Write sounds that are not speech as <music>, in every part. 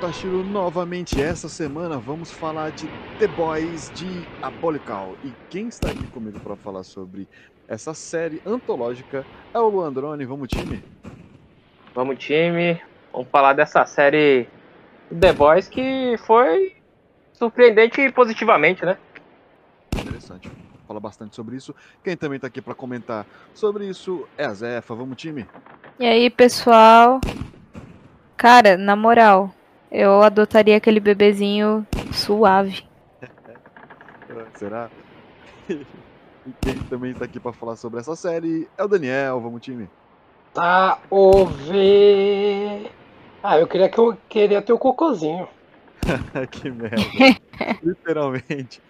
Tashiro novamente. Essa semana vamos falar de The Boys de Apolical. E quem está aqui comigo para falar sobre essa série antológica é o Luandrone. Vamos, time? Vamos, time. Vamos falar dessa série The Boys que foi surpreendente positivamente, né? Interessante. Fala bastante sobre isso. Quem também está aqui para comentar sobre isso é a Zefa. Vamos, time? E aí, pessoal? Cara, na moral, eu adotaria aquele bebezinho suave. <laughs> Será? e quem também tá aqui pra falar sobre essa série é o Daniel. Vamos, time. Tá, ouve. Ah, eu queria que eu queria ter o cocôzinho. <laughs> que merda. <laughs> Literalmente.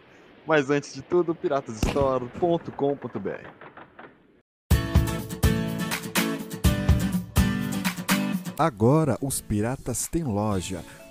Mas antes de tudo, piratasstore.com.br. Agora os piratas têm loja.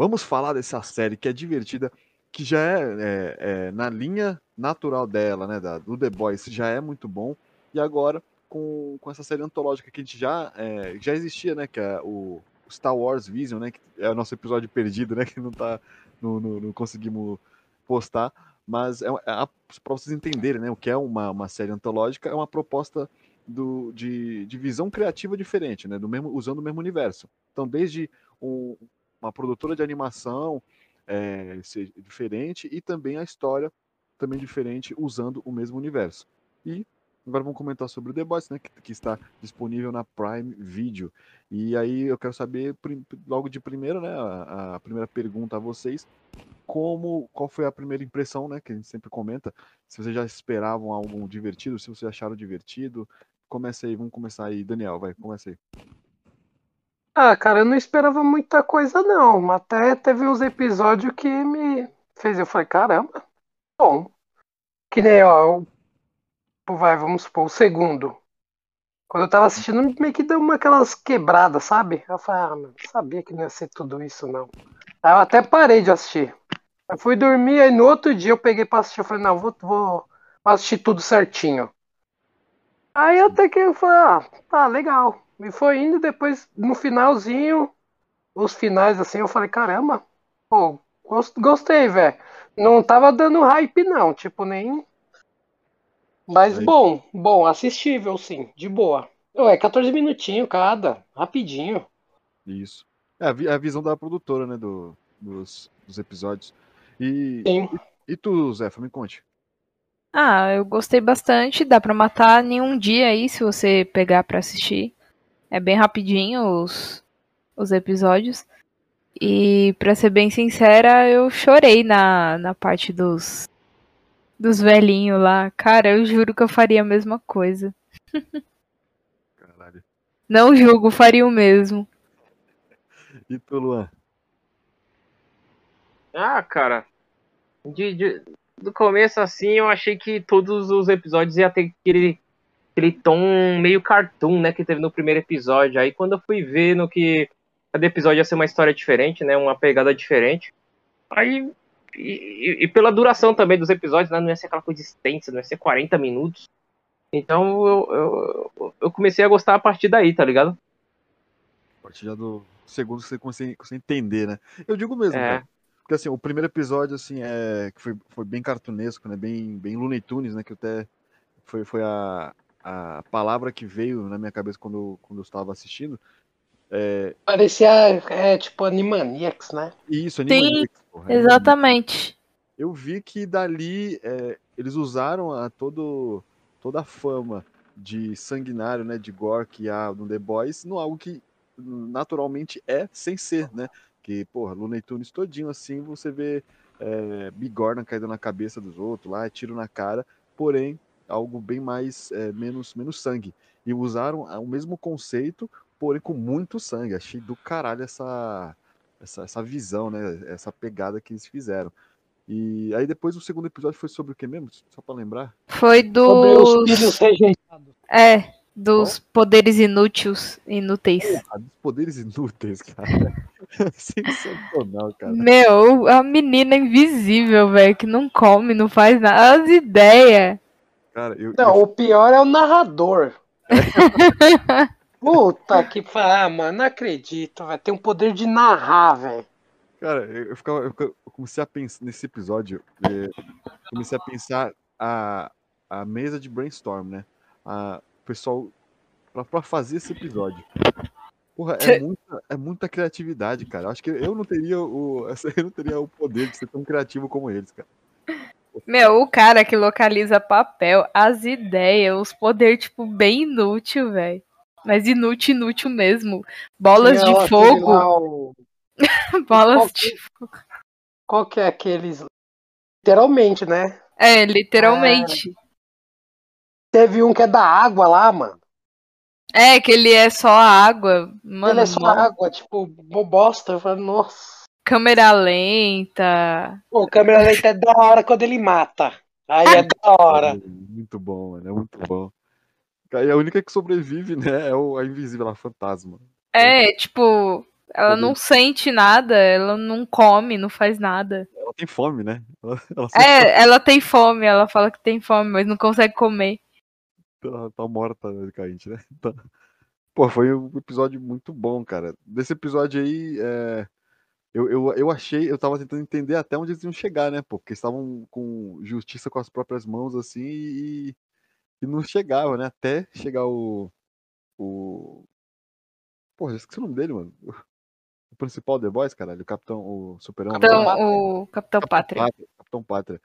Vamos falar dessa série que é divertida, que já é, é, é na linha natural dela, né, da, do The Boys, já é muito bom. E agora, com, com essa série antológica que a gente já, é, já existia, né, que é o Star Wars Vision, né, que é o nosso episódio perdido, né, <laughs> que não, tá, não, não, não conseguimos postar. Mas é, é para vocês entenderem né, o que é uma, uma série antológica, é uma proposta do, de, de visão criativa diferente, né, do mesmo, usando o mesmo universo. Então, desde um, uma produtora de animação é, ser diferente e também a história também diferente usando o mesmo universo. E agora vamos comentar sobre o The Boys, né, que, que, está disponível na Prime Video. E aí eu quero saber logo de primeiro, né, a, a, primeira pergunta a vocês, como qual foi a primeira impressão, né, que a gente sempre comenta, se vocês já esperavam algo divertido, se vocês acharam divertido. Começa aí, vamos começar aí, Daniel, vai, começa aí. Ah, cara, eu não esperava muita coisa, não. Até teve uns episódios que me fez. Eu falei, caramba, bom. Que nem, ó, o, vai, vamos supor, o segundo. Quando eu tava assistindo, meio que deu uma aquelas quebradas, sabe? Eu falei, ah, mano, sabia que não ia ser tudo isso, não. Aí eu até parei de assistir. Eu fui dormir, aí no outro dia eu peguei pra assistir. Eu falei, não, vou, vou assistir tudo certinho. Aí até que eu falei, ah, tá legal. E foi indo depois, no finalzinho, os finais assim, eu falei, caramba, pô, gostei, velho. Não tava dando hype, não, tipo, nem. Mas Aí. bom, bom, assistível, sim, de boa. É 14 minutinhos cada, rapidinho. Isso. É a, visão da produtora, né, do, dos, dos episódios. E, sim. e, e tu, Zé, me conte. Ah, eu gostei bastante. Dá pra matar em um dia aí, se você pegar pra assistir. É bem rapidinho os, os episódios. E pra ser bem sincera, eu chorei na, na parte dos, dos velhinhos lá. Cara, eu juro que eu faria a mesma coisa. Caralho. Não julgo, faria o mesmo. E tu, Luan? Ah, cara. De, de, do começo assim, eu achei que todos os episódios ia ter aquele aquele tom meio cartoon, né, que teve no primeiro episódio. Aí quando eu fui ver no que cada episódio ia ser uma história diferente, né, uma pegada diferente. Aí e, e, pela duração também dos episódios, né, não ia ser aquela coisa extensa, não ia ser 40 minutos. Então eu, eu, eu comecei a gostar a partir daí, tá ligado? A partir já do segundo você consegue, consegue entender, né? Eu digo mesmo, é. cara. Porque assim, o primeiro episódio, assim, é. que foi, foi bem cartunesco, né? Bem, bem Looney Tunes, né? Que até foi, foi a, a palavra que veio na minha cabeça quando, quando eu estava assistindo. É... Parecia é, tipo Animaniacs, né? Isso, Animaniacs. Sim, porra, exatamente. Eu vi que dali é, eles usaram a todo, toda a fama de sanguinário, né, de gore que há no The Boys, no algo que naturalmente é sem ser, né? Que, porra, Looney Tunes todinho assim, você vê é, bigorna caindo na cabeça dos outros lá, tiro na cara, porém algo bem mais é, menos menos sangue. E usaram o mesmo conceito, porém com muito sangue. Achei do caralho essa essa, essa visão, né? Essa pegada que eles fizeram. E aí depois o segundo episódio foi sobre o que mesmo? Só para lembrar. Foi dos Sobre os filhos rejeitados. É, dos poderes inúteis, inúteis. Porra, dos poderes inúteis, cara. <laughs> Sensacional, cara. Meu, a menina invisível, velho, que não come, não faz nada. As ideias. Cara, eu, Não, eu- o pior é o narrador. <laughs> Puta que fa- ah, mano, não acredito, velho. Tem um poder de narrar, velho. cara, eu, eu ficava, eu, eu comecei a pensar nesse episódio, eh, comecei a pensar a, a mesa de brainstorm, né? A, o pessoal pra, pra fazer esse episódio. Porra, é muita, é muita criatividade, cara. Acho que eu não teria o, <laughs> eu não teria o poder de ser tão criativo como eles, cara. Meu, o cara que localiza papel, as ideias, os poderes, tipo, bem inútil, velho. Mas inútil, inútil mesmo. Bolas de fogo. o- <laughs> Bolas qual de. Qual que é aqueles. Literalmente, né? É, literalmente. Teve um que é da água lá, mano. É, que ele é só água. Mano, Ele é só mó- água, tipo, bo- bosta. Eu falei, nossa. Câmera lenta. Pô, o câmera lenta é da hora quando ele mata. Aí é da <laughs> hora. Muito bom, mano. É muito bom. Cara, E a única que sobrevive, né, é a invisível, a fantasma. É, tipo, ela não sente nada, ela não come, não faz nada. Ela tem fome, né? <laughs> Ela, ela É, ela tem fome, ela fala que tem fome, mas não consegue comer. Ela tá morta, basicamente, né? Tá. Pô, foi um episódio muito bom, cara. Desse episódio aí, é, eu, eu, eu achei, eu tava tentando entender até onde eles iam chegar, né? Pô, porque eles estavam com justiça com as próprias mãos, assim, e, e não chegavam, né? Até chegar o. O. Porra, eu esqueci o nome dele, mano. O principal The Boys, caralho, o Capitão, o Superão. Então, Pátria. o Capitão Pátria Capitão Pátria.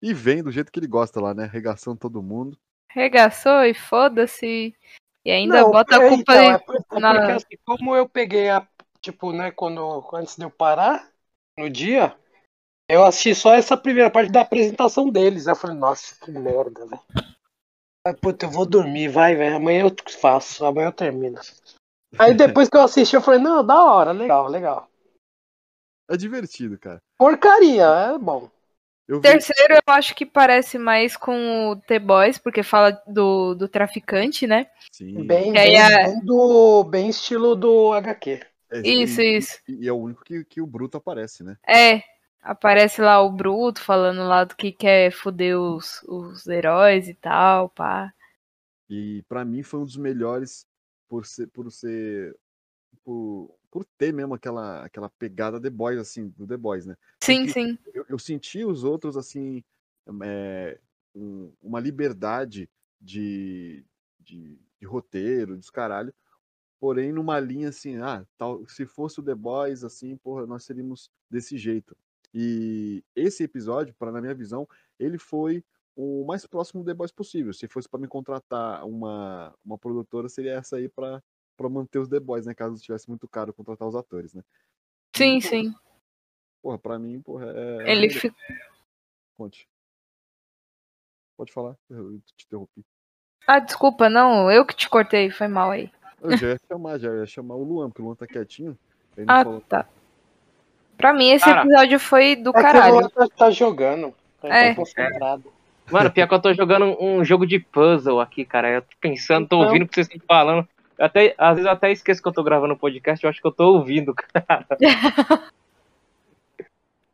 E vem do jeito que ele gosta lá, né? Arregaçando todo mundo. regaçou e foda-se. E ainda Não, bota a é, culpa então, aí. é é na- porque assim, como eu peguei a. Tipo, né, quando. Antes de eu parar, no dia, eu assisti só essa primeira parte da apresentação deles. Aí eu falei, nossa, que merda, velho. Puta, eu vou dormir, vai, velho. Amanhã eu faço, amanhã eu termino. Aí depois que eu assisti, eu falei, não, da hora, legal, legal. É divertido, cara. Porcaria, é bom. Eu vi, Terceiro, eu acho que parece mais com o The Boys, porque fala do, do traficante, né? sim, Bem, bem, a- bem do, bem estilo do HQ. É, Isso, e, isso. E, é o único que, que o Bruto aparece, né? É, aparece lá o Bruto falando lá do que quer foder os, os heróis e tal, pá. E pra mim foi um dos melhores por ser, por ser, por, por ter mesmo aquela, aquela pegada The Boys, assim, do The Boys, né? Sim, Porque sim. Eu, eu senti os outros, assim, é, um- uma liberdade de, de, de roteiro, dos caralho, porém numa linha assim, ah, tal, se fosse o The Boys, assim, porra, nós seríamos desse jeito. E esse episódio, para na minha visão, ele foi o mais próximo do The Boys possível. Se fosse para me contratar uma, uma produtora, seria essa aí para para manter os The Boys, né? Caso estivesse muito caro contratar os atores, né? Sim, sim. Porra, pra mim, porra, é. é Ele fica. Conte. Pode falar, eu te interrompi. Ah, desculpa, não, eu que te cortei, foi mal aí. Eu já ia chamar, já ia chamar o Luan, porque o Luan tá quietinho. Ah, falou. tá. Pra mim, esse Cara, episódio foi do É que o caralho. Luan tá, tá jogando. Ele É. tá concentrado. Mano, pior que eu tô jogando um jogo de puzzle aqui, cara. Eu tô pensando, tô Então. ouvindo o que vocês estão falando. Eu até, às vezes eu até esqueço que eu tô gravando o podcast, eu acho que eu tô ouvindo, <laughs> cara.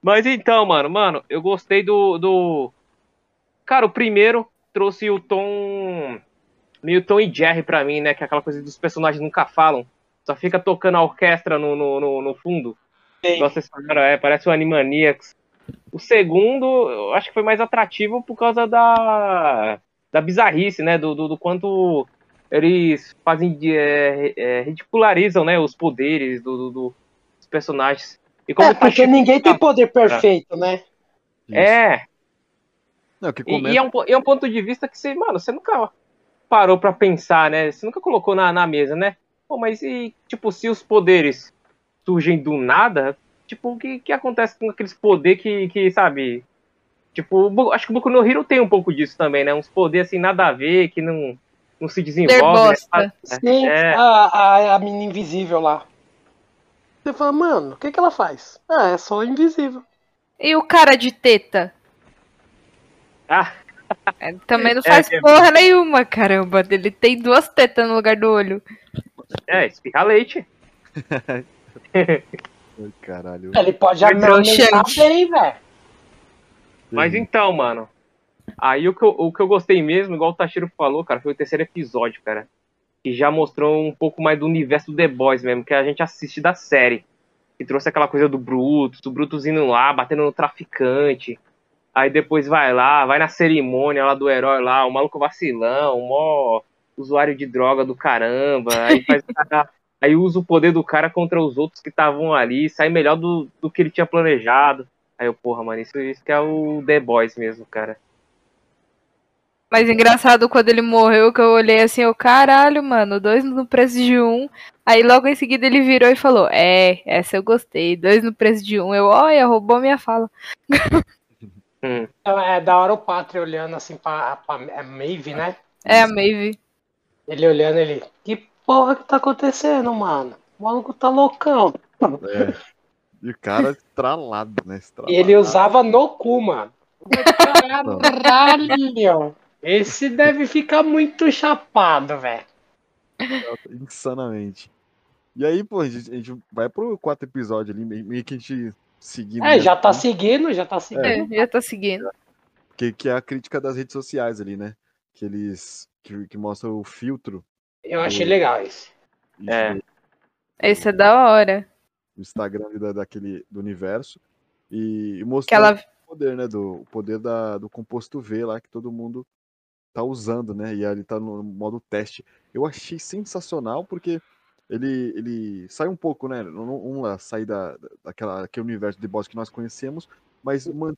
Mas então, mano, mano, eu gostei do. do... Cara, o primeiro trouxe o tom. Meio Tom e Jerry pra mim, né? Que é aquela coisa dos personagens nunca falam. Só fica tocando a orquestra no, no, no, no fundo. Sim. Nossa senhora, é, parece o Animaniacs. O segundo, eu acho que foi mais atrativo por causa da, da bizarrice, né? Do, do, do quanto eles fazem de, é, é, ridicularizam, né? Os poderes do, do- do- dos personagens. E como É, tá porque ninguém tem poder perfeito, né? Isso. É, Não, que e, e é, um, e é um ponto de vista que você, mano, você nunca parou pra pensar, né? Você nunca colocou na, na mesa, né? Pô, mas e, tipo, se os poderes surgem do nada, tipo, o que, que acontece com aqueles poderes que, que, sabe... Tipo, acho que o Boku no Hero tem um pouco disso também, né? Uns poderes, assim, nada a ver, que não, não se desenvolve. né? Sim, É. a, a, a menina invisível lá. Você fala, mano, o que, que ela faz? Ah, é só invisível. E o cara de teta? Ah, É, também não É, faz é. porra nenhuma, caramba. Ele tem duas tetas no lugar do olho. é, espirra leite. Ai, caralho. Ele pode amamentar bem, velho. Mas então, mano. Aí o que, eu, o que eu gostei mesmo, igual o Tashiro falou, cara, foi o terceiro episódio, cara. Que já mostrou um pouco mais do universo do The Boys mesmo, que a gente assiste da série. Que trouxe aquela coisa do Brutus, o Brutus indo lá, batendo no traficante. Aí depois vai lá, vai na cerimônia lá do herói lá, o maluco vacilão, o mó usuário de droga do caramba. Aí <laughs> Aí usa o poder do cara contra os outros que estavam ali, sai melhor do, do que ele tinha planejado. Aí eu, porra, mano, isso, isso que é o The Boys mesmo, cara. Mas engraçado quando ele morreu, que eu olhei assim, eu, caralho, mano, dois no preço de um. Aí logo em seguida ele virou e falou, é, essa eu gostei, dois no preço de um. Eu, olha, roubou minha fala. <laughs> Hum. É da hora o Pátria olhando assim pra, pra é Maeve, né? É a Maeve. Ele olhando, ele. Que porra que tá acontecendo, mano? O maluco tá loucão. É. E o cara estralado, né? Estralado. E ele usava no cu, mano. Caralho! Esse deve ficar muito chapado, velho. Insanamente. E aí, pô, a gente, a gente vai pro quarto episódio ali, meio que a gente seguindo. É, né, já tá assim, seguindo, já tá seguindo. É, já tá seguindo. que, que é a crítica das redes sociais ali, né? Que eles. Que, que mostra o filtro. Eu achei legal esse. isso É. do- Esse é da hora. do Instagram da, daquele, do universo. E, e mostrando ela. o poder, né? Do, o poder da, do composto V lá que todo mundo tá usando, né? E ali tá no modo teste. Eu achei sensacional porque ele, ele sai um pouco, né? Não, não lá, sair da, daquela, daquele universo de boss que nós conhecemos, mas man-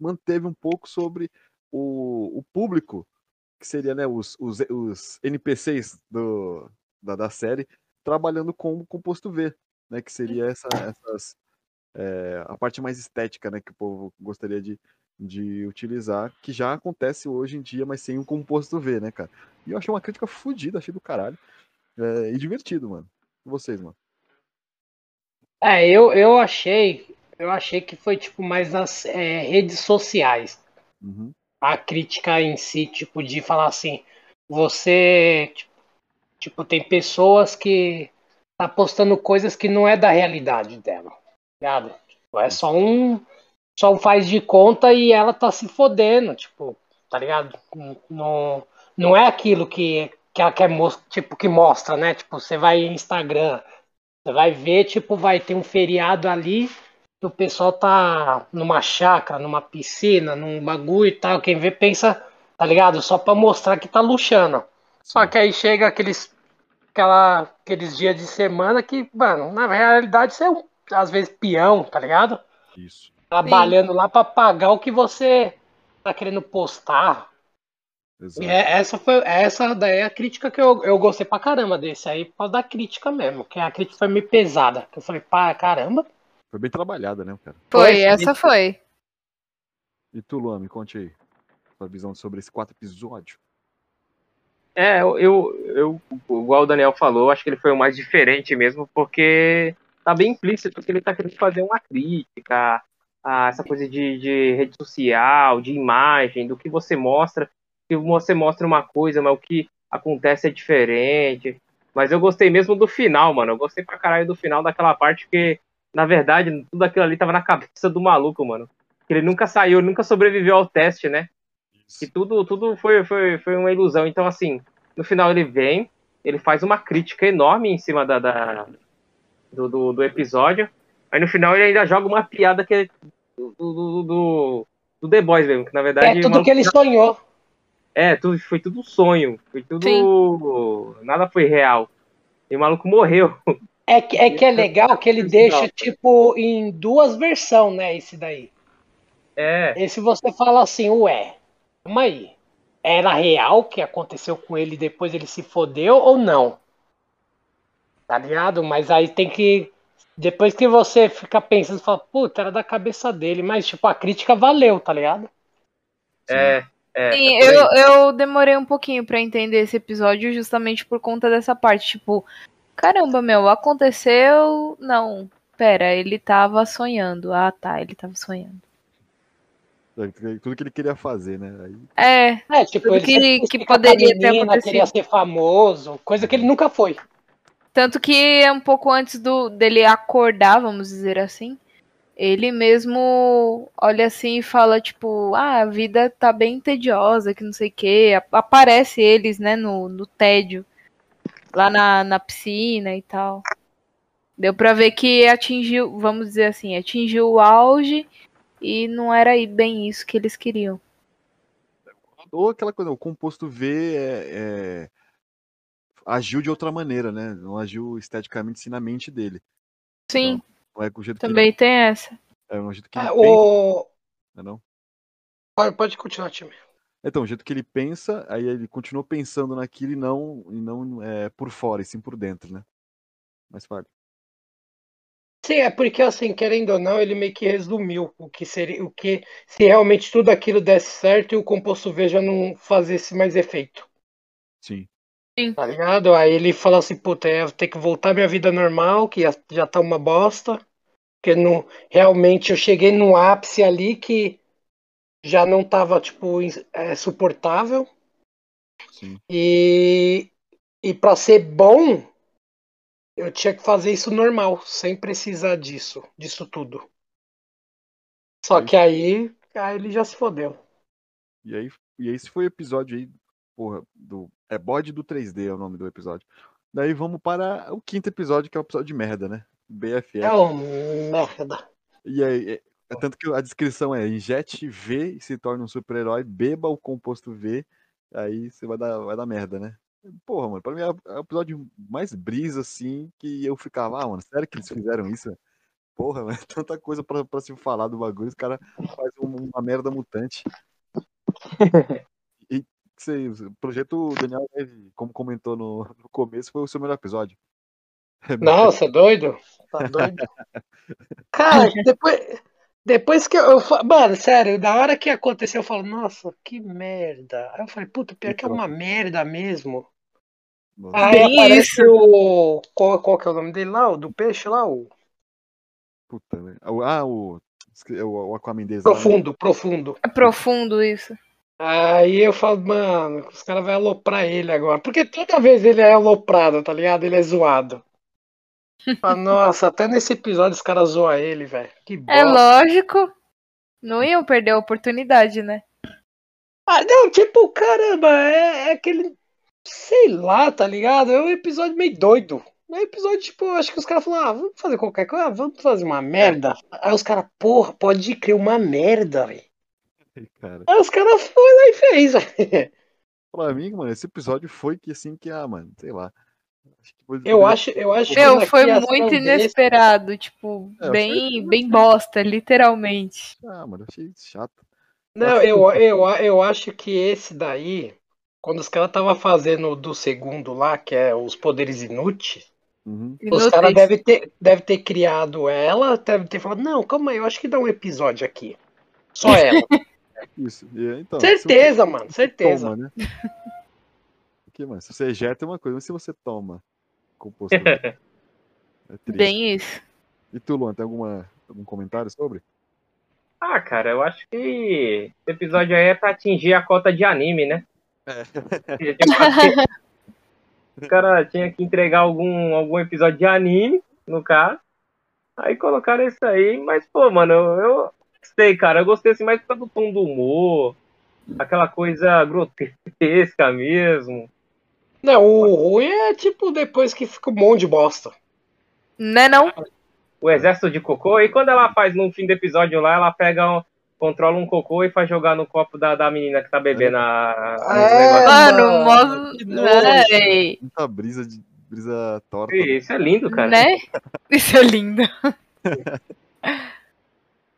manteve um pouco sobre o, o público, que seria né, os, os, os NPCs do, da, da série, trabalhando com o composto V, né? Que seria essa, essas, é, a parte mais estética, né? Que o povo gostaria de, de utilizar, que já acontece hoje em dia, mas sem o composto V, né, cara? E eu achei uma crítica fodida, achei do caralho. É, e divertido, mano. E vocês, mano? É, eu, eu achei. Eu achei que foi tipo mais nas é, redes sociais. Uhum. a crítica em si, tipo, de falar assim, você, tipo, tem pessoas que tá postando coisas que não é da realidade dela, tá ligado? Tipo, é só um, só um faz de conta e ela tá se fodendo, tipo, tá ligado? Não, não é aquilo que, que ela quer, tipo, que mostra, né? Tipo, você vai em Instagram, você vai ver, tipo, vai ter um feriado ali, que o pessoal tá numa chácara, numa piscina, num bagulho e tal. Quem vê pensa, tá ligado? Só pra mostrar que tá luxando. Só que aí chega aqueles, aquela, aqueles dias de semana que, mano, na realidade você é um, às vezes peão, tá ligado? Isso. Trabalhando lá pra pagar o que você tá querendo postar. Exato. É- essa foi essa daí é a crítica que eu, eu gostei pra caramba desse aí, por causa da crítica mesmo. Que a crítica foi meio pesada. Que eu falei, pá, caramba. Foi bem trabalhada, né, cara? Foi, Foi, essa foi. E tu, Luan, me conte aí. Sua visão sobre esse quarto episódio. É, eu, eu, eu, igual o Daniel falou, acho que ele foi o mais diferente mesmo, porque tá bem implícito que ele tá querendo fazer uma crítica a essa coisa de, de rede social, de imagem, do que você mostra, que você mostra uma coisa, mas o que acontece é diferente. Mas eu gostei mesmo do final, mano. Eu gostei pra caralho do final daquela parte que, na verdade, tudo aquilo ali tava na cabeça do maluco, mano. Que ele nunca saiu, nunca sobreviveu ao teste, né? que tudo, tudo foi, foi, foi uma ilusão. Então, assim, no final ele vem, ele faz uma crítica enorme em cima da, da- do, do, do episódio. Aí no final ele ainda joga uma piada que é do, do, do, do The Boys mesmo, que na verdade. É tudo maluco- que ele sonhou. É, tudo, foi tudo um sonho. Foi tudo. Nada foi real. E o maluco morreu. É que, é que é legal que ele deixa, não. tipo, em duas versões, né? Esse daí. É, Esse você fala assim, ué, calma aí. era real que aconteceu com ele e depois ele se fodeu ou não. Tá ligado? Mas aí tem que. Depois que você fica pensando, fala, puta, era da cabeça dele. Mas, tipo, a crítica valeu, tá ligado? É, é. Sim, é eu, eu demorei um pouquinho pra entender esse episódio justamente por conta dessa parte. Tipo, caramba, meu, aconteceu. Não, pera, ele tava sonhando. Ah, tá, ele tava sonhando. Tudo que ele queria fazer, né? Aí, É, É, tipo, Tudo ele que- que poderia ter menina, acontecido. queria ser famoso, coisa que ele nunca foi. tanto que é um pouco antes do dele acordar, vamos dizer assim. Ele mesmo olha assim e fala, tipo, ah, a vida tá bem tediosa, que não sei o quê. Aparece eles, né, no, no tédio. Lá na, na piscina e tal. Deu pra ver que atingiu, vamos dizer assim, atingiu o auge e não era aí bem isso que eles queriam. ou aquela coisa, o composto V é, é- agiu de outra maneira, né? Não agiu esteticamente sim na mente dele. Sim, Não é com o jeito que ele, também tem essa. é o jeito que ele É, pensa, o... né, não? pode, pode continuar, time. Então, o jeito que ele pensa, aí ele continuou pensando naquilo e não, e não é, por fora, e sim por dentro, né? Mas fale. Sim, é porque assim, querendo ou não, ele meio que resumiu o que seria, o que se realmente tudo aquilo desse certo e o composto V já não fazesse mais efeito, Sim. Tá ligado? Aí ele fala assim, puta, eu vou ter que voltar à minha vida normal, que já- tá uma bosta, porque não, realmente eu cheguei num ápice ali que já não tava, tipo, é, suportável, Sim. e, e para ser bom, eu tinha que fazer isso normal, sem precisar disso, disso tudo. Só Aí- que aí, aí ele já se fodeu. E aí, e esse foi o episódio aí, porra, do. É bode do 3D é o nome do episódio. Daí vamos para o quinto episódio, que é o episódio de merda, né? BFF. É um merda. E aí, é, é tanto que a descrição é injete V e se torne um super-herói, beba o composto V, aí você vai dar, vai dar merda, né? Porra, mano, pra mim é o episódio mais brisa, assim, que eu ficava, ah, mano, sério que eles fizeram isso? Porra, <laughs> mano, tanta coisa pra, pra se falar do bagulho, os caras fazem um- uma merda mutante. <laughs> Sei, o projeto Daniel, como comentou no, <laughs> no começo, foi o seu melhor episódio. Nossa, doido? Tá doido? <laughs> Cara, depois, depois que eu, eu. Mano, sério, da hora que aconteceu, eu falo, nossa, que merda. Aí eu falei, puta, pior que é uma merda mesmo. Nossa, Aí Bem aparece o. Qual, qual que é o nome dele lá? O do peixe lá? O puta, velho. Ah, o, o, o Aquaman né? profundo, profundo. É profundo isso. Aí eu falo, mano, os caras vão aloprar ele agora. Porque toda vez ele é aloprado, tá ligado? Ele é zoado. <laughs> Fala, Nossa, até nesse episódio os caras zoam ele, velho. Que bosta. É lógico. Não iam perder a oportunidade, né? Ah, não, tipo, caramba, é, é aquele. Sei lá, tá ligado? É um episódio meio doido. É um episódio, tipo, acho que os caras falaram, ah, vamos fazer qualquer coisa, ah, vamos fazer uma merda. Aí os caras, porra, pode criar uma merda, velho. Cara. Aí os caras foram lá e fez, velho. Pra mim, mano, esse episódio foi que assim que, ah, mano, sei lá. Acho que foi- Eu acho, eu acho que Meu, na foi muito desse- inesperado, tipo, É, bem, bem bosta, literalmente. Ah, mano, eu achei chato. Não, eu, eu, eu acho que esse daí, quando os caras estavam fazendo do segundo lá, que é os poderes inúteis, Uhum. os caras devem ter, deve ter criado ela, deve ter falado, não, calma aí, eu acho que dá um episódio aqui. Só <laughs> ela. Isso. E, então, se você certeza, mano, certeza. Toma, né? <laughs> Porque, mano, se você ejeta é uma coisa, mas se você toma composto. V, é triste. Bem isso. E tu, Luan, tem alguma, algum comentário sobre? Ah, cara, eu acho que esse episódio aí é pra atingir a cota de anime, né? É. <laughs> O cara tinha que entregar algum, algum episódio de anime, no caso. Aí colocaram isso aí, mas, pô, mano, eu, eu gostei, cara. Eu gostei assim mais por causa do tom do humor, aquela coisa grotesca mesmo. Não, o ruim é tipo depois que fica um monte de bosta. Né não? O exército de cocô. E quando ela faz no fim do episódio lá, ela pega, um- controla um cocô e faz jogar no copo da, da menina que tá bebendo a, É. Mano, mano, que. Véi, Muita brisa de brisa torta. Isso é lindo, cara. né? <laughs> Isso é lindo. <laughs>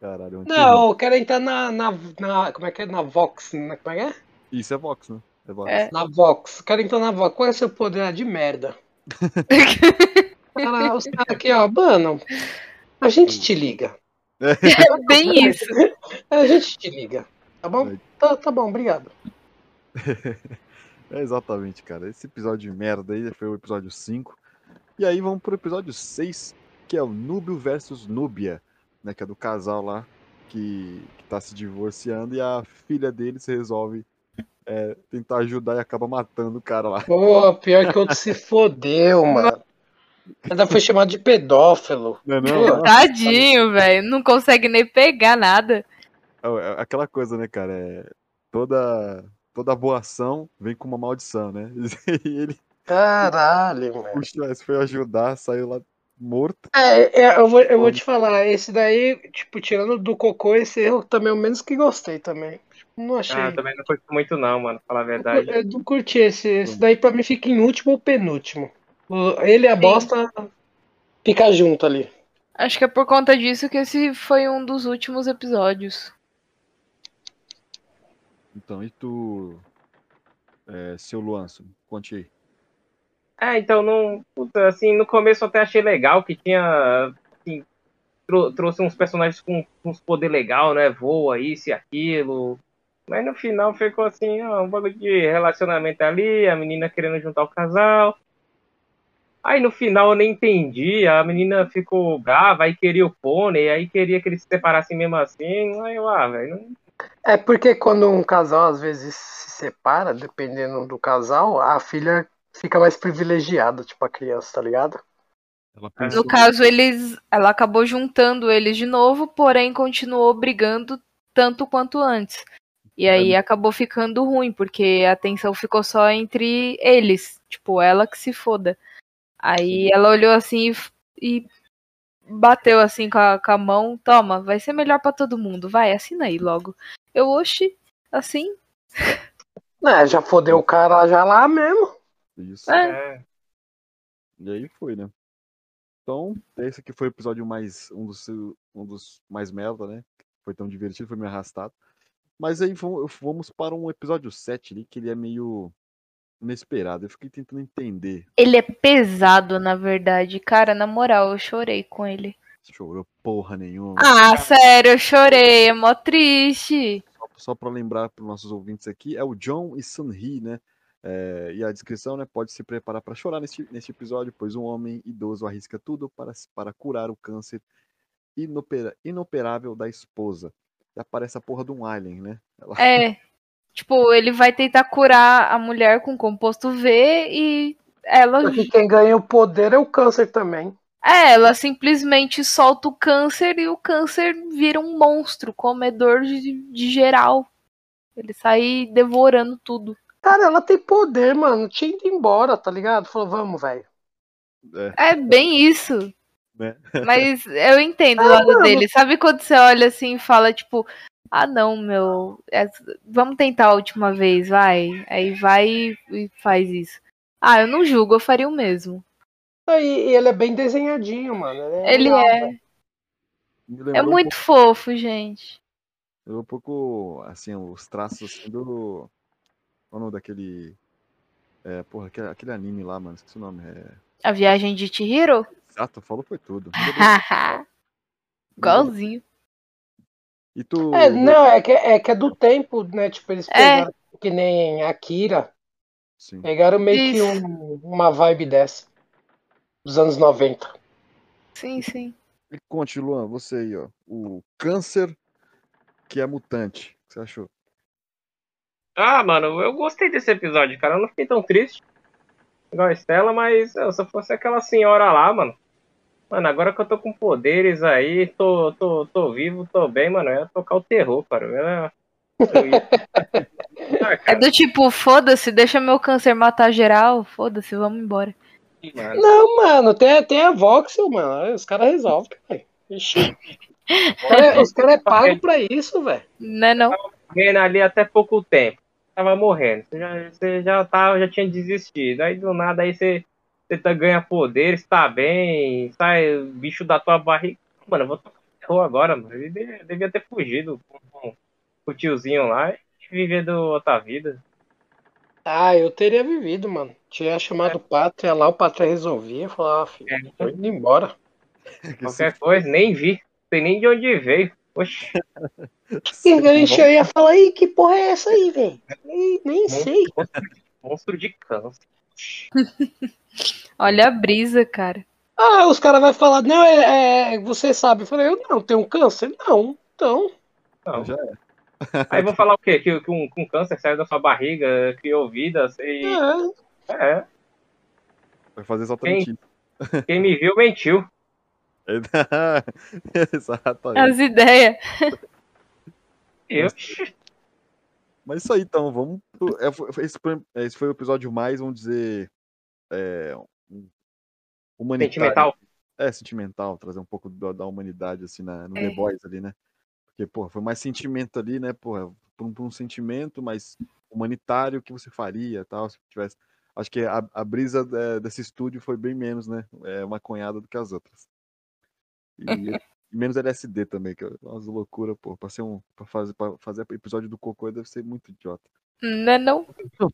Caralho, é um Não, eu quero entrar na, na, na- Como é que é? Na Vox, né? Como é que é? Isso é Vox, né? É Vox. É. Na Vox. O cara entrou na Vox. Qual é o seu poder? De merda. <laughs> Cara, os caras aqui, ó, mano. A gente te liga. É <laughs> bem isso. <laughs> A gente te liga. Tá bom? É. Tá, tá bom, obrigado. É exatamente, cara. Esse episódio de merda aí foi o episódio 5. E aí vamos pro episódio 6, que é o Núbio versus Núbia, né? Que é do casal lá que, que tá se divorciando e a filha deles resolve é, tentar ajudar e acaba matando o cara lá. Pô, pior que outro se fodeu, <laughs> mano. Ainda foi chamado de pedófilo. Não é não? Tadinho, velho. Não consegue nem pegar nada. É, é aquela coisa, né, cara? É, toda, toda boa ação vem com uma maldição, né? <laughs> E ele Caralho, mano. puxa, foi ajudar, saiu lá morto. É, é, eu, vou, eu vou te falar, esse daí, tipo, tirando do cocô, esse erro também é o menos que gostei também. Tipo, não achei. Ah, também não curto muito não, mano, pra falar a verdade. Eu não curti esse. Esse daí pra mim fica em último ou penúltimo. Ele e a bosta fica junto ali. Acho que é por conta disso que esse foi um dos últimos episódios. Então, e tu, é, seu Luanço, conte aí. É, então, não, puta, assim, no começo eu até achei legal que tinha, assim, trou- trouxe uns personagens com uns poder legal, né, voa, isso e aquilo, mas no final ficou assim, ó, um bagulho de relacionamento ali, a menina querendo juntar o casal, aí no final eu nem entendi, a menina ficou brava, aí queria o pônei, aí queria que eles se separassem mesmo assim, aí eu, ah, velho, não- É porque quando um casal às vezes se separa, dependendo do casal, a filha fica mais privilegiada, tipo a criança, tá ligado? Pensou, No caso, eles, ela acabou juntando eles de novo, porém continuou brigando tanto quanto antes. E aí acabou ficando ruim, porque a tensão ficou só entre eles. Tipo, ela que se foda. Aí ela olhou assim e e bateu assim com a, com a mão. Toma, vai ser melhor pra todo mundo. Vai, assina aí logo. Eu, oxi, assim? É, já fodeu o cara já lá mesmo. Isso. É. E aí foi, né? Então, esse aqui foi o episódio mais. Um dos, um dos mais merda, né? Foi tão divertido, foi meio arrastado. Mas aí vamo- vamos para um episódio 7 ali, que ele é meio inesperado. Eu fiquei tentando entender. Ele é pesado, na verdade. Cara, na moral, eu chorei com ele. Chorou porra nenhuma. Ah, sério, eu chorei. É mó triste. Só, só para lembrar para os nossos ouvintes aqui, é o John e Sun-hee, né? É, e a descrição, né? Pode se preparar para chorar neste, neste episódio, pois um homem idoso arrisca tudo para, para curar o câncer inopera- inoperável da esposa. E aparece a porra de um alien, né? Ela- É. Tipo, ele vai tentar curar a mulher com composto V e ela. Só que quem ganha o poder é o câncer também. É, ela simplesmente solta o câncer e o câncer vira um monstro, comedor de, de geral. Ele sai devorando tudo. Cara, ela tem poder, mano. Tinha ido embora, tá ligado? Falou, vamos, velho. É bem isso. né? Mas eu entendo o Ah, lado mano. dele. Sabe quando você olha assim e fala, tipo, ah não, meu, é- vamos tentar a última vez, vai. Aí vai e, faz isso. Ah, eu não julgo, eu faria o mesmo. E, e ele é bem desenhadinho, mano. Ele é. velho. Me É lembrou um muito fofo, gente. pouco, um pouco, assim, os traços assim, do. Qual é o nome daquele. É, porra, aquele, aquele anime lá, mano, esqueci o nome. É... A viagem de Chihiro? Exato, falou foi tudo. <laughs> Igualzinho. E tu. É, não, é que, é que é do tempo, né? Tipo, eles É. pegaram que nem Akira. Sim. Pegaram meio que Isso. um- uma vibe dessa. Dos anos 90. Sim, sim. E conte, Luan, você aí, ó. O câncer que é mutante. O que você achou? Ah, mano, eu gostei desse episódio, cara. Eu não fiquei tão triste. Igual a Estela, mas eu, se eu fosse aquela senhora lá, mano. Mano, agora que eu tô com poderes aí, tô, tô, tô vivo, tô bem, mano. Eu ia tocar o terror, cara. Eu Ah, <laughs> É cara, do tipo, foda-se, deixa meu câncer matar geral, foda-se, vamos embora. mano. Não, mano, tem, tem a Voxel, mano. Os caras resolvem, velho. Ixi. Os caras cara é pago pra isso, velho. Né não? Morrendo ali até pouco tempo. Tava morrendo. Você já, você já, tava, já tinha desistido. Aí do nada aí você, você tá, ganha poderes, tá bem, sai o bicho da tua barriga. Mano, eu vou tocar terror agora, mano. Ele devia, devia ter fugido com, com- com o tiozinho lá e vivendo outra vida. Ah, eu teria vivido, mano. Tinha chamado o Pátria lá, o Pátria resolvia. Falava, ah, filho, É. tô indo embora. <laughs> Qualquer coisa, nem vi. Não sei nem de onde veio. Oxi, E a gente ia falar, Ih, que porra é essa aí, velho? Ih, Nem sei. monstro de câncer. Olha a brisa, cara. Ah, os caras vão falar, não, é, é, você sabe. Eu falei, eu não, tenho câncer? Não, então. Não. Já é. Aí vou falar o quê? Que, que um, que um câncer saiu da sua barriga, criou vida, e. É, É, Vai fazer exatamente isso. quem me viu mentiu. <laughs> Exatamente. As ideias. Eu, Mas isso aí, então, vamos. é, foi- esse, foi, esse foi o episódio mais, vamos dizer. É, um- humanitário. sentimental. É, sentimental, trazer um pouco da, da humanidade, assim, na, no É. The Boys ali, né? Porque, porra, foi mais sentimento ali, né? Porra, por um, por um sentimento mais humanitário que você faria e tal, se tivesse. Acho que a, a brisa é, desse estúdio foi bem menos, né? É, maconhada do que as outras. E, e menos LSD também, que é umas loucuras, pô. Pra, ser um, pra, fazer, pra fazer episódio do Cocô deve ser muito idiota. Não é <laughs> não?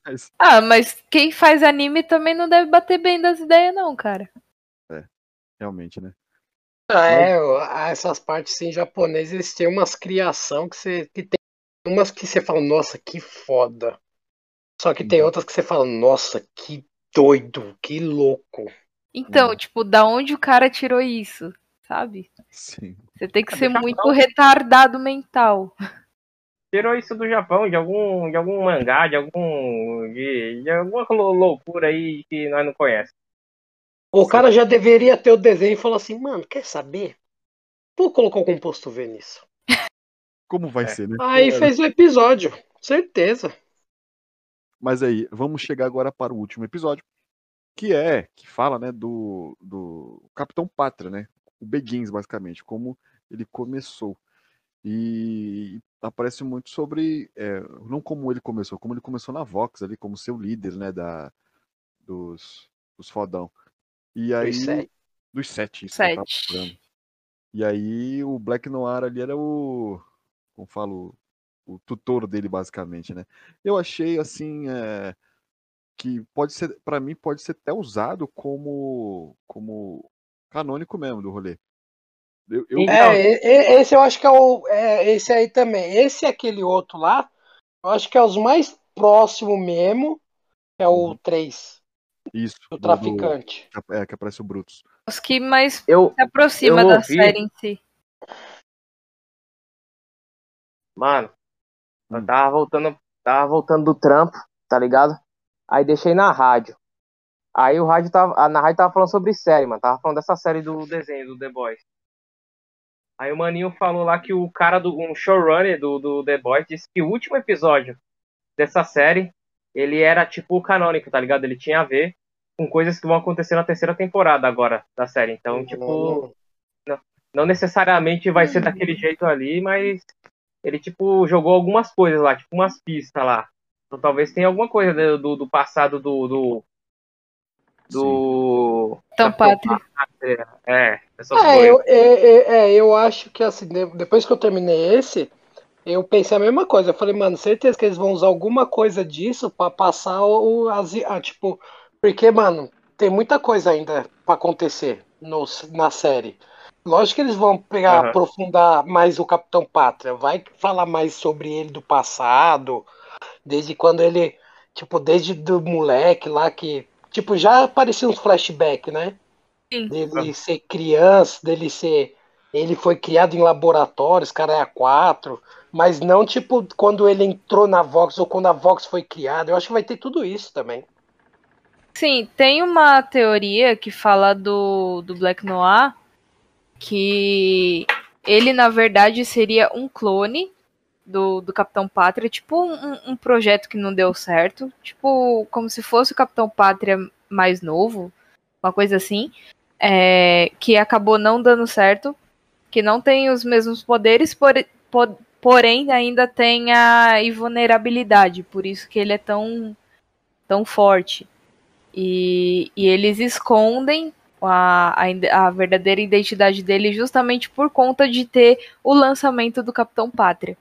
Mas, Ah, mas quem faz anime também não deve bater bem das ideias, não, cara. realmente, né? é, essas partes sim japonesas, eles têm umas criação que você que tem umas que você fala, nossa, que foda. Só que tem Uhum. outras que você fala, nossa, que doido, que louco. Então, Uhum. tipo, da onde o cara tirou isso, sabe? Sim. Você tem que É ser Japão. muito retardado mental. Tirou isso do Japão, de algum, de algum mangá, de algum. De, de alguma lou- loucura aí que nós não conhecemos. O cara já deveria ter o desenho e falar assim, mano, quer saber? Vou colocar o composto V nisso. Como vai É. ser, né? Aí É, fez o episódio, certeza. Mas aí, vamos chegar agora para o último episódio, que é, que fala, né, do, do Capitão Pátria, né? O Begins, basicamente, como ele começou. E aparece muito sobre, é, não como ele começou, como ele começou na Vox ali, como seu líder, né, da, dos, dos fodão. E aí, Dos sete. dos sete, Sete. E aí o Black Noir ali era o, como falo, o tutor dele basicamente, né? Eu achei assim é, que pode ser, para mim pode ser até usado como como canônico mesmo do rolê. Eu, eu- É, esse eu acho que é o. É, esse aí também. Esse e aquele outro lá, eu acho que é os mais próximos mesmo. É o Uhum. 3, isso, o do- do- traficante. é, que aparece o Brutus. Os que mais Eu, se aproxima Eu da ouvi- série em si. mano, eu Hum. tava voltando, tava voltando do trampo, tá ligado? Aí deixei na rádio. Aí o rádio tava, na rádio tava falando sobre série, mano. Tava falando dessa série do desenho do The Boys. Aí o maninho falou lá que o cara do um showrunner do, do The Boys disse que o último episódio dessa série ele era tipo o canônico, tá ligado? Ele tinha a ver com coisas que vão acontecer na terceira temporada agora da série. Então, tipo, não necessariamente vai ser daquele jeito ali, mas ele, tipo, jogou algumas coisas lá, tipo umas pistas lá. Então talvez tenha alguma coisa do, do, do passado do. do. Do Então, Pátria. É, essas É, coisas. eu, é, é, é, eu acho que assim, de- depois que eu terminei esse, eu pensei a mesma coisa. Eu falei, mano, certeza que eles vão usar alguma coisa disso pra passar o, as, ah, tipo, porque, mano, tem muita coisa ainda pra acontecer no, na série. Lógico que eles vão pegar, Aham. aprofundar mais o Capitão Pátria, vai falar mais sobre ele do passado, desde quando ele, tipo, desde do moleque lá que, tipo, já aparecia uns flashbacks, né? Sim. dele ser criança, dele ser. Ele foi criado em laboratórios, cara é a quatro, mas não tipo quando ele entrou na Vox ou quando a Vox foi criada. Eu acho que vai ter tudo isso também. Sim, tem uma teoria que fala do, do Black Noir que ele, na verdade, seria um clone do, do Capitão Pátria, tipo um, um projeto que não deu certo, tipo como se fosse o Capitão Pátria mais novo, uma coisa assim, é, que acabou não dando certo, que não tem os mesmos poderes, por, po- porém ainda tem a invulnerabilidade, por isso que ele é tão, tão forte. E, e eles escondem a, a, a verdadeira identidade dele justamente por conta de ter o lançamento do Capitão Pátria.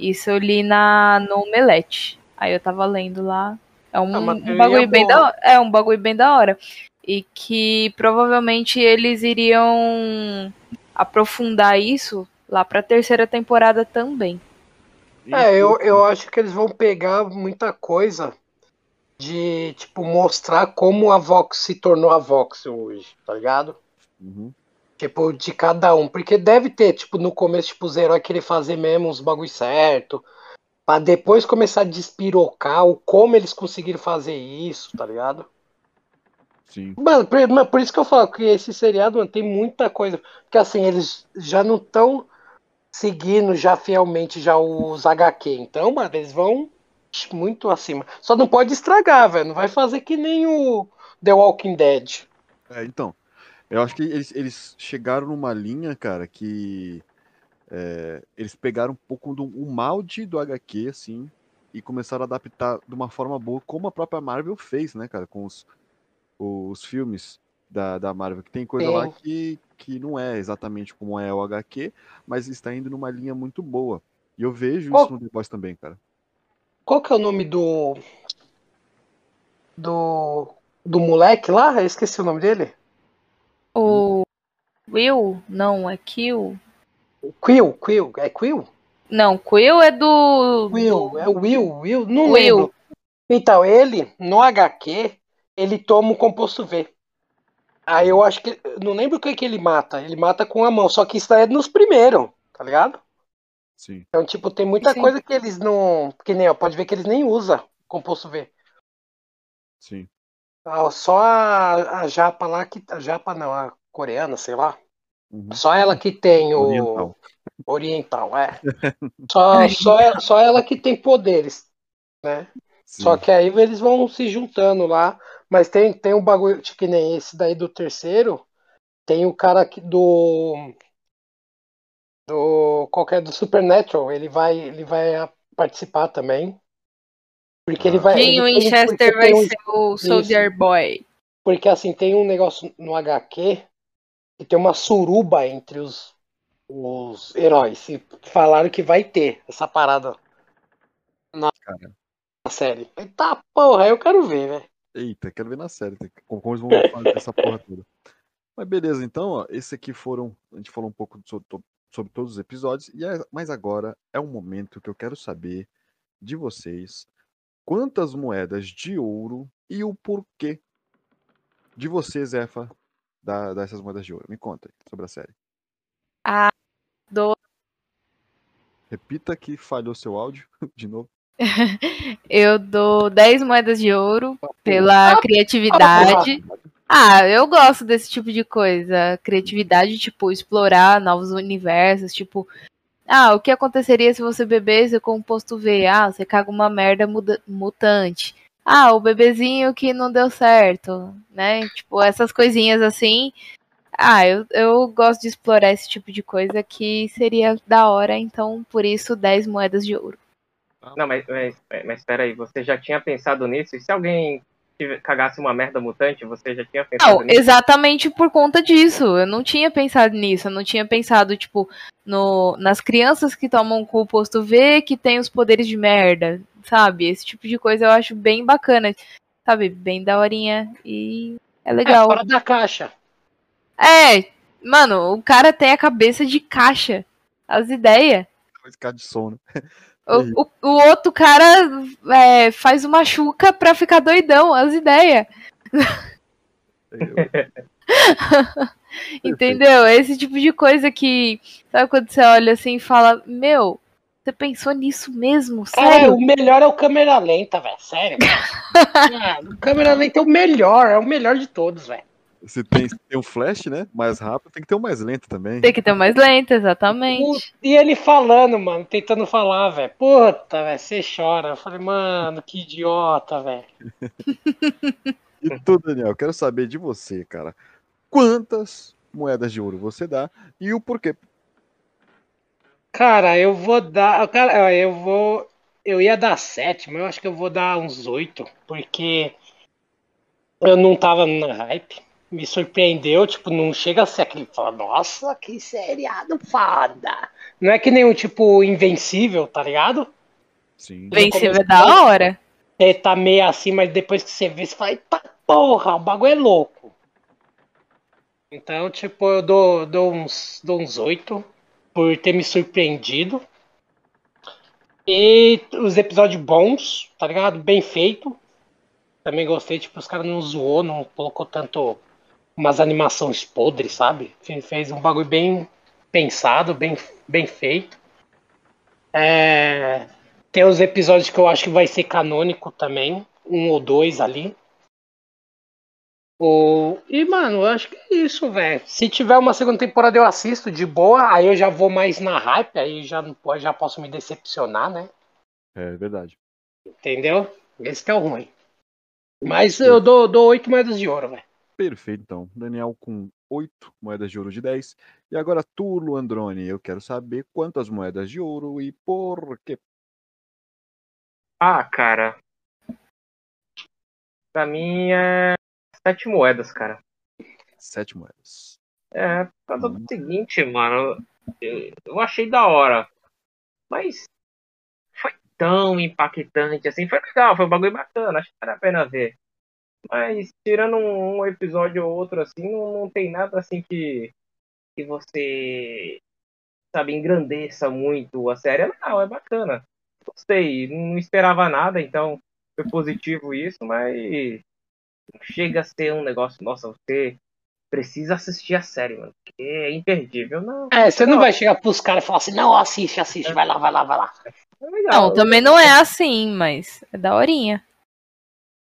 Isso eu li na, no Omelete. Aí eu tava lendo lá. É um, uma um bagulho bem da hora. É um bagulho bem da hora. E que provavelmente eles iriam aprofundar isso lá pra terceira temporada também. É, eu, eu acho que eles vão pegar muita coisa de, tipo, mostrar como a Vox se tornou a Vox hoje, tá ligado? Uhum. Tipo, de cada um. Porque deve ter, tipo, no começo, tipo, os heróis querer fazer mesmo os bagulho certo. Pra depois começar a despirocar o como eles conseguiram fazer isso, tá ligado? Sim. Mano, por, mas por isso que eu falo que esse seriado, mano, tem muita coisa. Porque assim, eles já não estão seguindo já fielmente já os HQ. Então, mano, eles vão muito acima. Só não pode estragar, velho. Não vai fazer que nem o The Walking Dead. É, então, eu acho que eles, eles chegaram numa linha, cara, que é, eles pegaram um pouco do um molde do HQ, assim, e começaram a adaptar de uma forma boa, como a própria Marvel fez, né, cara, com os, os filmes da, da Marvel, que tem coisa lá Sim. que, que não é exatamente como é o HQ, mas está indo numa linha muito boa. E eu vejo Qual- isso no The Boys também, cara. Qual que é o nome do. Do. Do moleque lá? Eu esqueci o nome dele. O Will? Não, é Kill. Quill, Quill. É Quill? Não, Quill é do. Will, é o Will, Will, não Will. lembro. Então, ele, no HQ, ele toma o composto V. Aí eu acho que. Não lembro o que, que ele mata. Ele mata com a mão, só que isso daí é nos primeiros, tá ligado? Sim. Então, tipo, tem muita Sim. coisa que eles não. Que nem, ó, pode ver que eles nem usam composto V. Sim. Ah, Só a, a japa lá que. A japa não, a coreana, sei lá. Uhum. Só ela que tem o. Oriental. Oriental, é. <laughs> Só, só, ela- só ela que tem poderes, né? Sim. Só que aí eles vão se juntando lá. Mas tem, tem um bagulho, que nem esse daí do terceiro. Tem o cara aqui do. Do. Qualquer do Supernatural. Ele vai, ele vai participar também. Porque ele vai. Jim Winchester vai um- ser o Soldier Boy. Porque assim, tem um negócio no HQ que tem uma suruba entre os, os heróis. E falaram que vai ter essa parada na, Cara. na série. Eita porra, eu quero ver, velho. Eita, quero ver na série. Como eles vão fazer essa porra toda. Mas beleza, então, ó, esse aqui foram. A gente falou um pouco sobre, sobre todos os episódios. E é- mas agora é um momento que eu quero saber de vocês quantas moedas de ouro e o porquê de você, Zefa, dar, dar essas moedas de ouro. Me conta aí sobre a série. Ah, do- Repita que falhou seu áudio <laughs> de novo. <laughs> Eu dou 10 moedas de ouro pela criatividade. Ah, eu gosto desse tipo de coisa. Criatividade, tipo, explorar novos universos, tipo. Ah, o que aconteceria se você bebesse o composto V? Ah, você caga uma merda mutante. Ah, o bebezinho que não deu certo, né? Tipo, essas coisinhas assim. Ah, eu, eu gosto de explorar esse tipo de coisa que seria da hora, então por isso 10 moedas de ouro. Não, mas, mas, mas espera aí, você já tinha pensado nisso? E se alguém cagasse uma merda mutante, você já tinha pensado Não, nisso? exatamente por conta disso. Eu não tinha pensado nisso. Eu não tinha pensado, tipo, no, nas crianças que tomam composto V que tem os poderes de merda. Sabe? Esse tipo de coisa eu acho bem bacana. Sabe? Bem daorinha. E é É, legal. fora da caixa. É, mano, o cara tem a cabeça de caixa. As ideias. Ficar de sono. <laughs> O, o, o outro cara é, faz uma chuca pra ficar doidão. As ideias. <laughs> Entendeu? É Esse tipo de coisa que. Sabe quando você olha assim e fala: Meu, você pensou nisso mesmo? É, Sério? o melhor é o câmera lenta, velho. Sério. <laughs> Ah, o câmera lenta é o melhor, é o melhor de todos, velho. Você tem, tem um flash, né? Mais rápido, tem que ter um mais lento também. Tem que ter mais lenta, exatamente. Puta, E ele falando, mano, tentando falar, velho. Puta, velho, você chora. Eu falei, mano, que idiota, velho. E tu, Daniel, quero saber de você, cara. Quantas moedas de ouro você dá e o porquê? Cara, eu vou dar. Cara, eu vou. Eu ia dar sete, mas eu acho que eu vou dar uns oito, porque eu não tava na hype. Me surpreendeu, tipo, não chega a ser aquele que fala, nossa, que seriado foda. Não é que o tipo Invencível, tá ligado? Sim. Invencível é da hora. Você tá meio assim, mas depois que você vê, você fala, eita porra, o bagulho é louco. Então, tipo, eu dou, dou uns dou uns oito por ter me surpreendido. E os episódios bons, tá ligado? Bem feito. Também gostei, tipo, os caras não zoou, não colocou tanto umas animações podres, sabe? Fe- Fez um bagulho bem pensado, bem, bem feito. É, Tem os episódios que eu acho que vai ser canônico também, um ou dois ali. O... E, mano, eu acho que é isso, velho. Se tiver uma segunda temporada, eu assisto de boa. Aí eu já vou mais na hype, aí já, não po- já posso me decepcionar, né? É verdade. Entendeu? Esse que é o ruim. Mas eu dou, dou 8 moedas de ouro, velho. Perfeito, então. Daniel com 8 moedas de ouro de 10. E agora tu, Luandrone, eu quero saber quantas moedas de ouro e por quê. Ah, cara. Pra mim é sete moedas, cara. 7 moedas. É, por causa do Hum. seguinte, mano. Eu, eu achei da hora. Mas foi tão impactante assim. Foi legal, foi um bagulho bacana. Acho que vale a pena ver. Mas tirando um, um episódio ou outro assim, não, não tem nada assim que, que você, sabe, engrandeça muito a série. É legal, é bacana. Gostei. Não esperava nada, então foi positivo isso, mas não chega a ser um negócio, nossa, você precisa assistir a série, mano, porque é imperdível. Não, É, você não vai chegar pros caras e falar assim, não, assiste, assiste, vai lá, vai lá, vai lá. é legal. Não, também não é assim, mas é daorinha.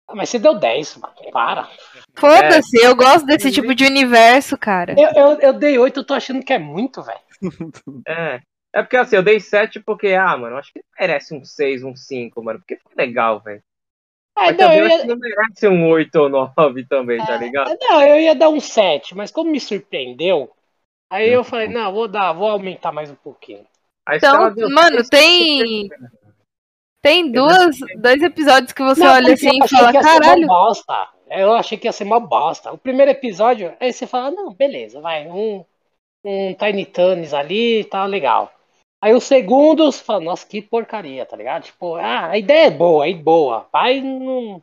Ah, Mas você deu 10, mano. Para. Foda-se, eu gosto desse tipo de universo, cara. Eu, eu, eu dei 8, eu tô achando que é muito, velho. <laughs> É. É porque assim, eu dei 7 porque, ah, mano, acho que merece um 6, um 5, mano. Porque foi legal, velho. Ah, Mas não, também eu eu acho ia, que não merece um 8 ou 9 também, tá ligado? não, eu ia dar um 7, mas como me surpreendeu, aí eu Hum. falei, não, vou dar, vou aumentar mais um pouquinho. A Então, mano, tem- Tem duas, dois episódios que você Não, olha assim eu e achei fala, que ia ser uma caralho. bosta. Eu achei que ia ser uma bosta. O primeiro episódio, aí você fala, não, beleza, vai, um, um Tiny Tunis ali, tá legal. Aí o segundo, você fala, nossa, que porcaria, tá ligado? Tipo, ah, a ideia é boa, é boa. Aí não.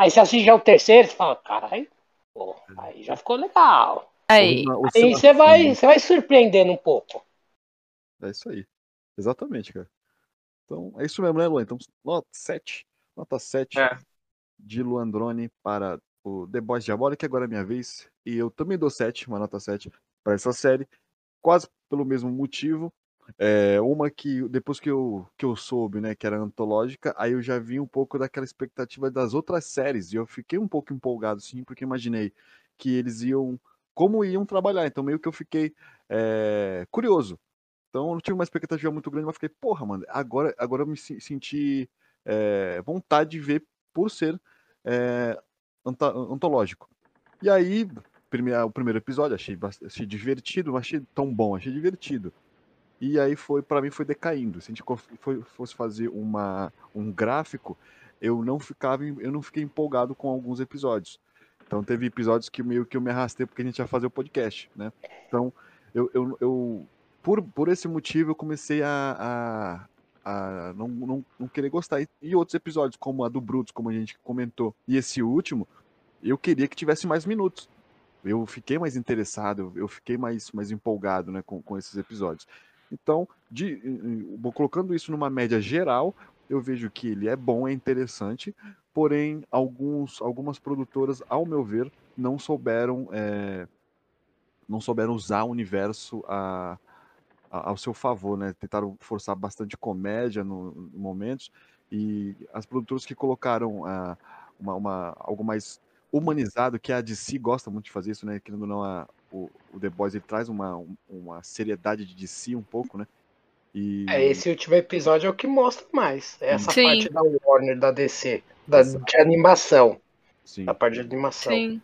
Aí você assiste já o terceiro, você fala, caralho, pô, aí já ficou legal. Aí, Aí você vai, você vai surpreendendo um pouco. É isso aí. Exatamente, cara. Então, é isso mesmo, né, Luan? Então, nota 7. Nota 7 É. de Luandrone para o The Boys Diabólico, agora é minha vez. E eu também dou 7, uma nota 7 para essa série. Quase pelo mesmo motivo. É, uma que depois que eu, que eu soube, né, que era antológica, aí eu já vi um pouco daquela expectativa das outras séries. E eu fiquei um pouco empolgado, sim, porque imaginei que eles iam. Como iam trabalhar. Então, meio que eu fiquei é, curioso. Então eu não tive uma expectativa muito grande, mas fiquei, porra, mano, agora, agora eu me se- senti é, vontade de ver por ser é, antológico. E aí, prime- o primeiro episódio, achei, achei divertido, não achei tão bom, achei divertido. E aí foi, para mim, foi decaindo. Se a gente fosse fazer uma, um gráfico, eu não ficava, eu não fiquei empolgado com alguns episódios. Então teve episódios que meio que eu me arrastei porque a gente ia fazer o podcast, né? Então eu, eu, eu por, por esse motivo eu comecei a, a, a não, não, não querer gostar. E, e outros episódios, como a do Brutus, como a gente comentou, e esse último, eu queria que tivesse mais minutos. Eu fiquei mais interessado, eu fiquei mais, mais empolgado né, com, com esses episódios. Então, de, colocando isso numa média geral, eu vejo que ele é bom, é interessante, porém, alguns, algumas produtoras, ao meu ver, não souberam, é, não souberam usar o universo a- ao seu favor, né? Tentaram forçar bastante comédia no, no momentos e as produtoras que colocaram ah, uma, uma- algo mais humanizado, que a DC gosta muito de fazer isso, né? Querendo ou não, a- o, o The Boys ele traz uma, um- uma seriedade de DC um pouco, né? E É, esse último episódio é o que mostra mais. É essa Sim. parte da Warner, da DC, da, Exato. de animação. sim, Da parte de animação. sim.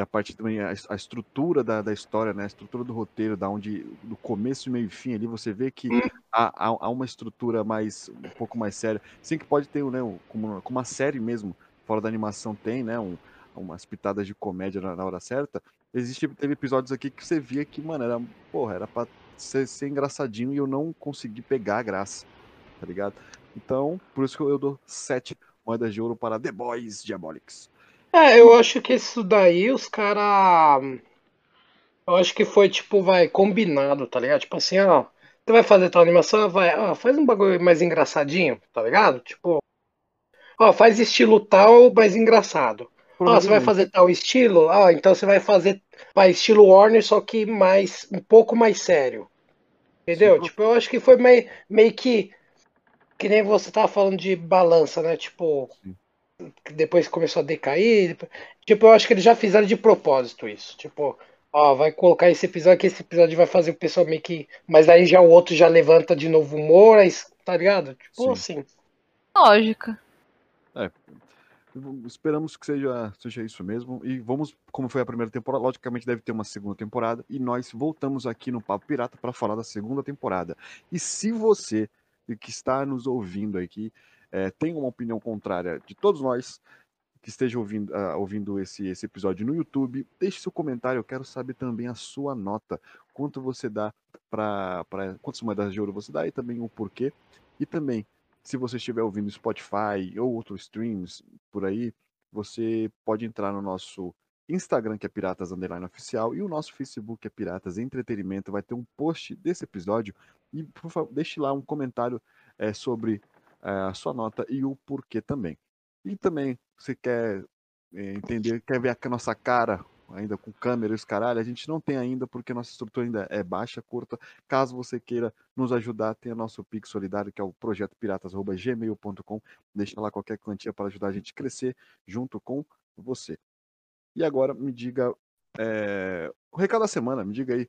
E a parte também a, a estrutura da, da história, né? A estrutura do roteiro, da onde do começo, meio e fim ali, você vê que há, há, há uma estrutura mais um pouco mais séria. Sim que pode ter, né? um- Como, como uma série mesmo, fora da animação tem, né? Um, umas pitadas de comédia na, na hora certa, existe, teve episódios aqui que você via que, mano, era, porra, era pra ser, ser engraçadinho e eu não consegui pegar a graça, tá ligado? Então, por isso que eu dou sete moedas de ouro para The Boys Diabolics. É, eu acho que isso daí os caras. Eu acho que foi tipo, vai, combinado, tá ligado? Tipo assim, ó. Você vai fazer tua animação, vai, ó, faz um bagulho mais engraçadinho, tá ligado? Tipo, ó, faz estilo tal, mas engraçado. Ó, você vai fazer tal estilo, ó, então você vai fazer, vai estilo Warner, só que mais, um pouco mais sério. Entendeu? Sim. Tipo, eu acho que foi meio, meio que, que nem você tava falando de balança, né? Tipo, Sim. Que depois começou a decair. depois- Tipo, eu acho que eles já fizeram de propósito isso. Tipo, ó, vai colocar esse episódio que esse episódio vai fazer o pessoal meio que. Mas aí já o outro já levanta de novo o humor, aí, tá ligado? Tipo assim. Lógica. Esperamos que seja, seja isso mesmo. E vamos, como foi a primeira temporada, logicamente deve ter uma segunda temporada. E nós voltamos aqui no Papo Pirata para falar da segunda temporada. E se você que está nos ouvindo aqui eh, tem uma opinião contrária de todos nós que esteja ouvindo, ah, ouvindo esse, esse episódio no YouTube, deixe seu comentário. Eu quero saber também a sua nota. Quanto você dá para. Quantas moedas de ouro você dá e também o porquê. E também, se você estiver ouvindo Spotify ou outros streams por aí, você pode entrar no nosso Instagram, que é Piratas Underline Oficial, e o nosso Facebook, que é Piratas Entretenimento. Vai ter um post desse episódio. E, por favor, deixe lá um comentário eh, sobre a sua nota e o porquê também. E também, você quer eh, entender, quer ver a nossa cara, ainda com câmera e os caralho, a gente não tem ainda, porque nossa estrutura ainda é baixa, curta. Caso você queira nos ajudar, tem o nosso Pix Solidário, que é o projeto piratas.gmail.com. Deixa lá qualquer quantia para ajudar a gente a crescer junto com você. E agora me diga é, o recado da semana, me diga aí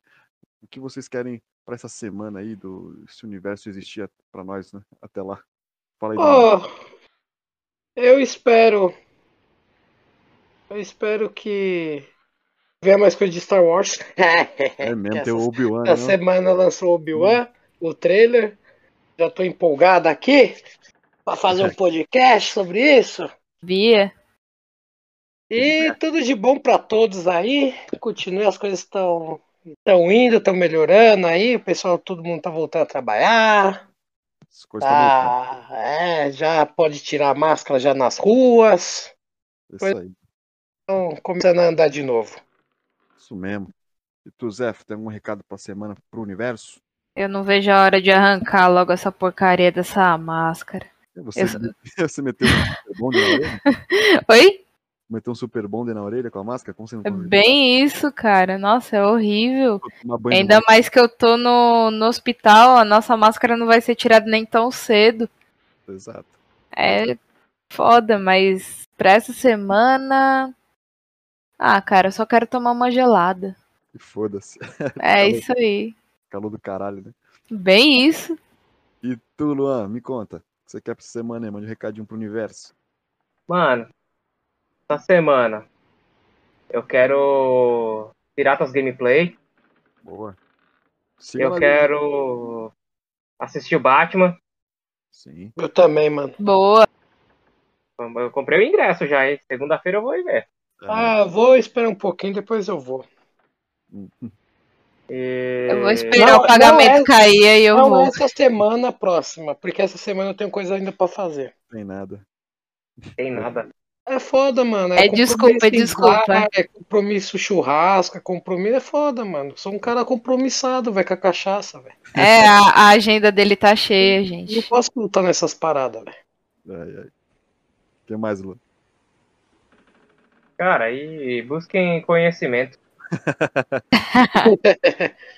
o que vocês querem para essa semana aí do esse universo existir para nós, né? Até lá. Fala aí. Ó, eu espero. Eu espero que venha mais coisa de Star Wars. é mesmo, essa, <laughs> tem o Obi-Wan, essa né? semana lançou o Obi-Wan, o trailer. Já tô empolgado aqui para fazer um <laughs> podcast sobre isso. Via. E tudo de bom para todos aí. Continue, as coisas estão estão indo, estão melhorando aí. O pessoal, todo mundo tá voltando a trabalhar. As coisas tá. Tá, é, já pode tirar a máscara já nas ruas. Isso aí. Então, começando a andar de novo. Isso mesmo. E tu, Zé, tem algum recado pra semana pro universo? Eu não vejo a hora de arrancar logo essa porcaria dessa máscara. Você, Eu- <laughs> você meteu um na orelha? <laughs> Oi? Meteu um super bonde na orelha com a máscara? Como você não É bem isso, cara. Nossa, é horrível. Ainda mais que eu tô no, no hospital, a nossa máscara não vai ser tirada nem tão cedo. Exato. É foda, mas pra essa semana. Ah, cara, eu só quero tomar uma gelada. E foda-se. É <laughs> isso aí. Calor do caralho, né? Bem isso. E tu, Luan, me conta. O que você quer pra essa semana aí? Mande um recadinho pro universo. Mano, essa semana eu quero Piratas Gameplay. Boa. Siga Eu quero assistir o Batman. Sim. Eu também, mano. Boa. Eu comprei o ingresso já, hein? Segunda-feira eu vou ir ver. É, Ah, vou esperar um pouquinho, depois eu vou. E... Eu vou esperar Não, o pagamento é- cair aí eu Não vou. essa semana próxima, porque essa semana eu tenho coisa ainda pra fazer. Não tem nada. Tem nada. É foda, mano. É desculpa, compromisso em desculpa. bar, É compromisso churrasco, é compromisso. É foda, mano. Sou um cara compromissado, velho, com a cachaça, velho. É, a, a agenda dele tá cheia, Não gente. posso lutar nessas paradas, velho. Ai, ai. O que mais, Luan? Cara, e busquem conhecimento. <laughs>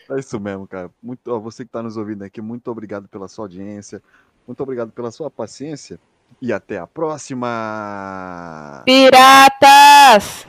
É isso mesmo, cara. Muito, ó, você que está nos ouvindo aqui, muito obrigado pela sua audiência, muito obrigado pela sua paciência e até a próxima! Piratas!